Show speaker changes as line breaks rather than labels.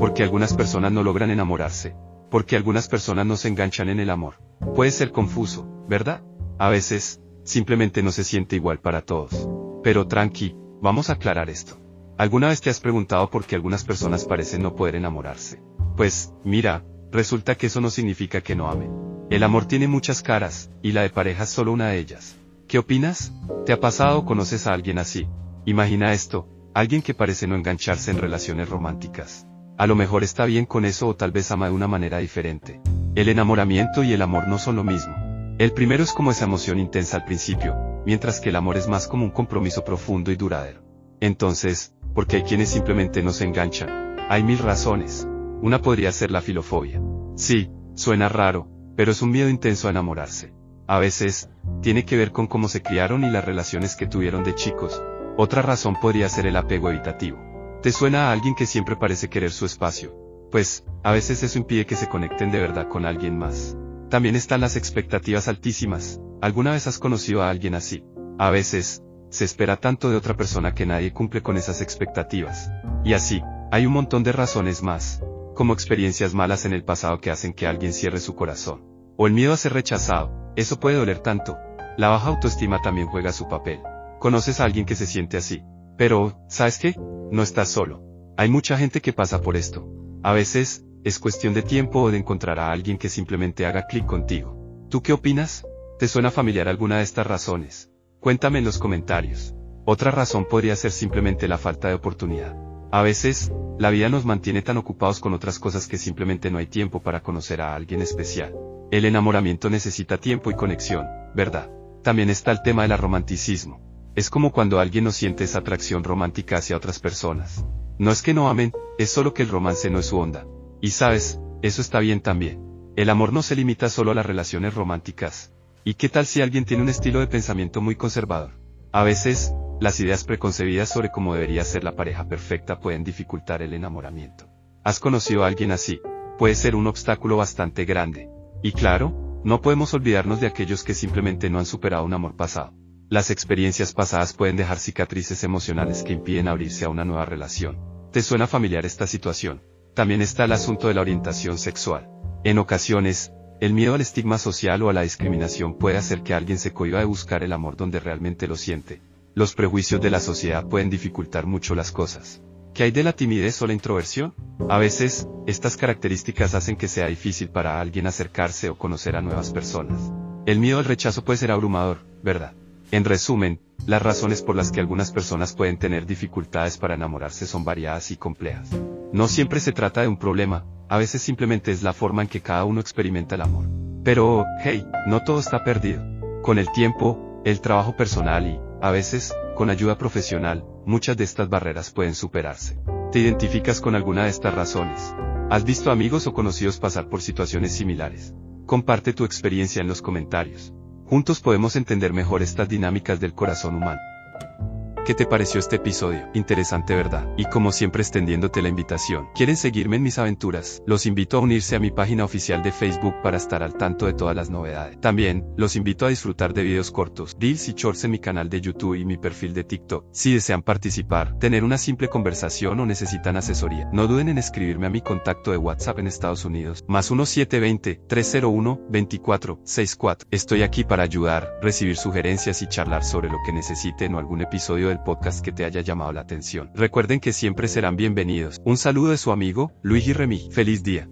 porque algunas personas no logran enamorarse, porque algunas personas no se enganchan en el amor. Puede ser confuso, ¿verdad? A veces, simplemente no se siente igual para todos. Pero tranqui, vamos a aclarar esto. ¿Alguna vez te has preguntado por qué algunas personas parecen no poder enamorarse? Pues, mira, resulta que eso no significa que no amen. El amor tiene muchas caras, y la de pareja es solo una de ellas. ¿Qué opinas? ¿Te ha pasado o conoces a alguien así? Imagina esto, alguien que parece no engancharse en relaciones románticas. A lo mejor está bien con eso o tal vez ama de una manera diferente. El enamoramiento y el amor no son lo mismo. El primero es como esa emoción intensa al principio, mientras que el amor es más como un compromiso profundo y duradero. Entonces, ¿por qué hay quienes simplemente no se enganchan? Hay mil razones. Una podría ser la filofobia. Sí, suena raro, pero es un miedo intenso a enamorarse. A veces, tiene que ver con cómo se criaron y las relaciones que tuvieron de chicos. Otra razón podría ser el apego evitativo. ¿Te suena a alguien que siempre parece querer su espacio? Pues, a veces eso impide que se conecten de verdad con alguien más. También están las expectativas altísimas. ¿Alguna vez has conocido a alguien así? A veces, se espera tanto de otra persona que nadie cumple con esas expectativas. Y así, hay un montón de razones más, como experiencias malas en el pasado que hacen que alguien cierre su corazón. O el miedo a ser rechazado, eso puede doler tanto. La baja autoestima también juega su papel. Conoces a alguien que se siente así. Pero, ¿sabes qué? No estás solo. Hay mucha gente que pasa por esto. A veces, es cuestión de tiempo o de encontrar a alguien que simplemente haga clic contigo. ¿Tú qué opinas? ¿Te suena familiar alguna de estas razones? Cuéntame en los comentarios. Otra razón podría ser simplemente la falta de oportunidad. A veces, la vida nos mantiene tan ocupados con otras cosas que simplemente no hay tiempo para conocer a alguien especial. El enamoramiento necesita tiempo y conexión, ¿verdad? También está el tema del romanticismo. Es como cuando alguien no siente esa atracción romántica hacia otras personas. No es que no amen, es solo que el romance no es su onda. Y sabes, eso está bien también. El amor no se limita solo a las relaciones románticas. ¿Y qué tal si alguien tiene un estilo de pensamiento muy conservador? A veces, las ideas preconcebidas sobre cómo debería ser la pareja perfecta pueden dificultar el enamoramiento. ¿Has conocido a alguien así? Puede ser un obstáculo bastante grande. Y claro, no podemos olvidarnos de aquellos que simplemente no han superado un amor pasado. Las experiencias pasadas pueden dejar cicatrices emocionales que impiden abrirse a una nueva relación. ¿Te suena familiar esta situación? También está el asunto de la orientación sexual. En ocasiones, el miedo al estigma social o a la discriminación puede hacer que alguien se cohiba de buscar el amor donde realmente lo siente. Los prejuicios de la sociedad pueden dificultar mucho las cosas. ¿Qué hay de la timidez o la introversión? A veces, estas características hacen que sea difícil para alguien acercarse o conocer a nuevas personas. El miedo al rechazo puede ser abrumador, ¿verdad? En resumen, las razones por las que algunas personas pueden tener dificultades para enamorarse son variadas y complejas. No siempre se trata de un problema, a veces simplemente es la forma en que cada uno experimenta el amor. Pero, hey, no todo está perdido. Con el tiempo, el trabajo personal y, a veces, con ayuda profesional, muchas de estas barreras pueden superarse. ¿Te identificas con alguna de estas razones? ¿Has visto amigos o conocidos pasar por situaciones similares? Comparte tu experiencia en los comentarios. Juntos podemos entender mejor estas dinámicas del corazón humano. ¿Qué te pareció este episodio? Interesante, ¿verdad? Y como siempre extendiéndote la invitación. ¿Quieren seguirme en mis aventuras? Los invito a unirse a mi página oficial de Facebook para estar al tanto de todas las novedades. También, los invito a disfrutar de videos cortos, reels y shorts en mi canal de YouTube y mi perfil de TikTok. Si desean participar, tener una simple conversación o necesitan asesoría, no duden en escribirme a mi contacto de WhatsApp en Estados Unidos, más 1720-301-2464. Estoy aquí para ayudar, recibir sugerencias y charlar sobre lo que necesiten o algún episodio del podcast que te haya llamado la atención. Recuerden que siempre serán bienvenidos. Un saludo de su amigo, Luigi Remy. Feliz día.